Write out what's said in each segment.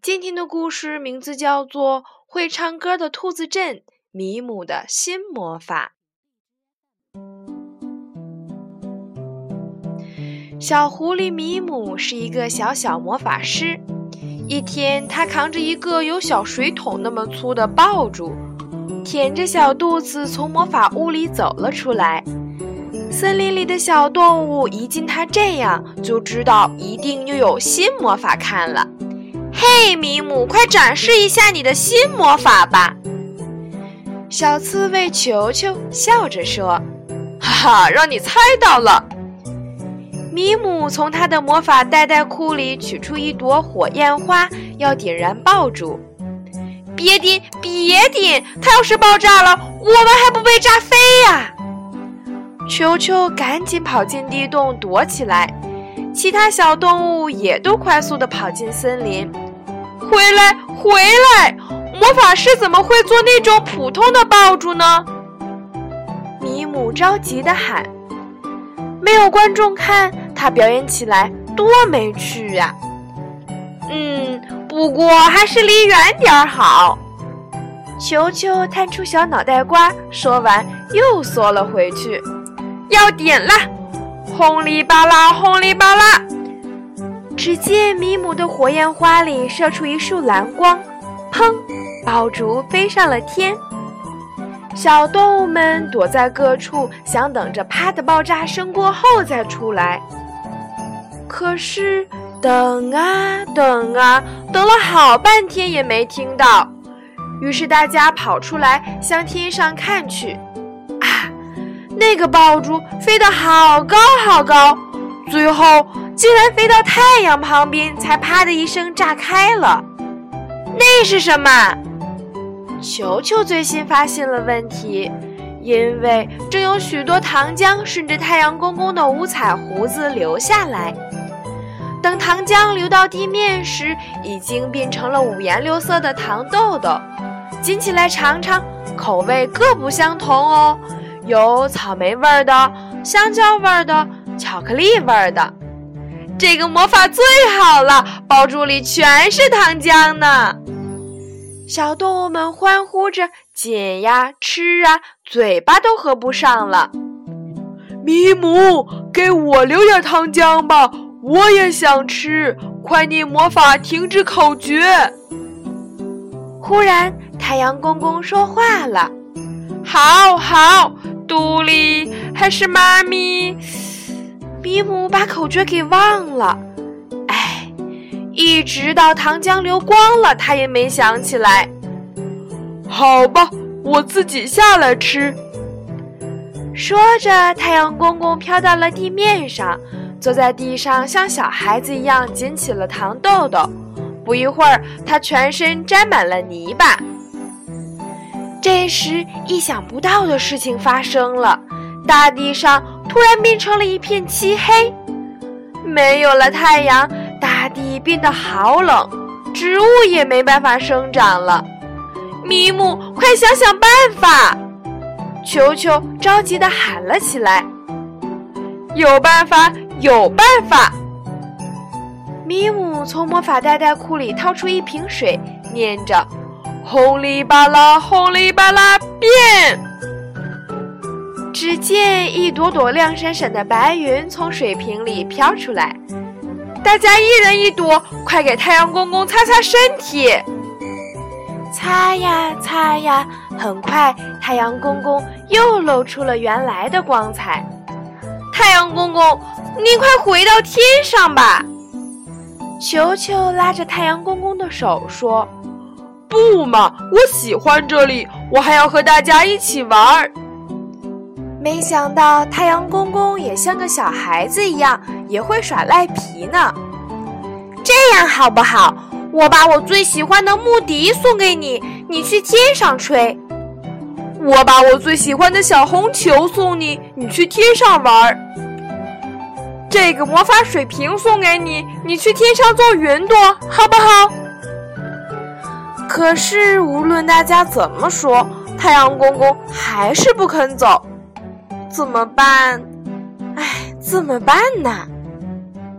今天的故事名字叫做《会唱歌的兔子镇：米姆的新魔法》。小狐狸米姆是一个小小魔法师。一天，他扛着一个有小水桶那么粗的爆竹，舔着小肚子从魔法屋里走了出来。森林里的小动物一见他这样，就知道一定又有新魔法看了。嘿，米姆，快展示一下你的新魔法吧！小刺猬球球笑着说：“哈哈，让你猜到了。”米姆从他的魔法袋袋库里取出一朵火焰花，要点燃爆竹。别点，别点！它要是爆炸了，我们还不被炸飞呀！球球赶紧跑进地洞躲起来，其他小动物也都快速地跑进森林。回来，回来！魔法师怎么会做那种普通的爆竹呢？米姆着急地喊。没有观众看，他表演起来多没趣呀！嗯，不过还是离远点儿好。球球探出小脑袋瓜，说完又缩了回去。要点啦！轰哩吧啦，轰哩吧啦！只见米姆的火焰花里射出一束蓝光，砰！爆竹飞上了天。小动物们躲在各处，想等着啪的爆炸声过后再出来。可是等啊等啊，等了好半天也没听到。于是大家跑出来向天上看去，啊，那个爆竹飞得好高好高，最后。竟然飞到太阳旁边，才啪的一声炸开了。那是什么？球球最新发现了问题，因为正有许多糖浆顺着太阳公公的五彩胡子流下来。等糖浆流到地面时，已经变成了五颜六色的糖豆豆。捡起来尝尝，口味各不相同哦，有草莓味的、香蕉味的、巧克力味的。这个魔法最好了，爆竹里全是糖浆呢！小动物们欢呼着，捡呀吃啊，嘴巴都合不上了。米姆，给我留点糖浆吧，我也想吃！快念魔法停止口诀！忽然，太阳公公说话了：“好好，杜丽还是妈咪？”比姆把口诀给忘了，哎，一直到糖浆流光了，他也没想起来。好吧，我自己下来吃。说着，太阳公公飘到了地面上，坐在地上，像小孩子一样捡起了糖豆豆。不一会儿，他全身沾满了泥巴。这时，意想不到的事情发生了，大地上。突然变成了一片漆黑，没有了太阳，大地变得好冷，植物也没办法生长了。米姆，快想想办法！球球着急地喊了起来：“有办法，有办法！”米姆从魔法袋袋库里掏出一瓶水，念着：“轰里吧啦，轰里吧啦，变！”只见一朵朵亮闪闪的白云从水瓶里飘出来，大家一人一朵，快给太阳公公擦擦身体。擦呀擦呀，很快太阳公公又露出了原来的光彩。太阳公公，你快回到天上吧！球球拉着太阳公公的手说：“不嘛，我喜欢这里，我还要和大家一起玩儿。”没想到太阳公公也像个小孩子一样，也会耍赖皮呢。这样好不好？我把我最喜欢的木笛送给你，你去天上吹。我把我最喜欢的小红球送你，你去天上玩儿。这个魔法水瓶送给你，你去天上做云朵，好不好？可是无论大家怎么说，太阳公公还是不肯走。怎么办？哎，怎么办呢？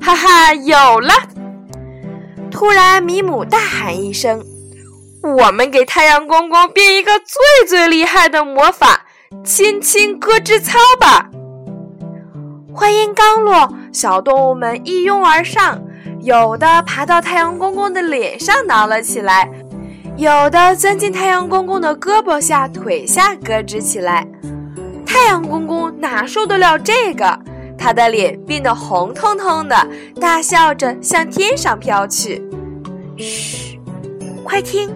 哈哈，有了！突然，米姆大喊一声：“我们给太阳公公变一个最最厉害的魔法——亲亲咯吱操吧！”话音刚落，小动物们一拥而上，有的爬到太阳公公的脸上挠了起来，有的钻进太阳公公的胳膊下、腿下咯吱起来。太阳公公哪受得了这个？他的脸变得红彤彤的，大笑着向天上飘去。嘘，快听，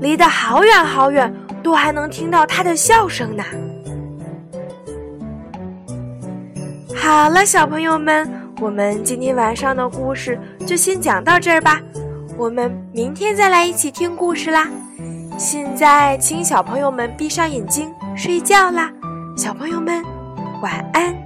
离得好远好远，都还能听到他的笑声呢。好了，小朋友们，我们今天晚上的故事就先讲到这儿吧。我们明天再来一起听故事啦。现在，请小朋友们闭上眼睛睡觉啦。小朋友们，晚安。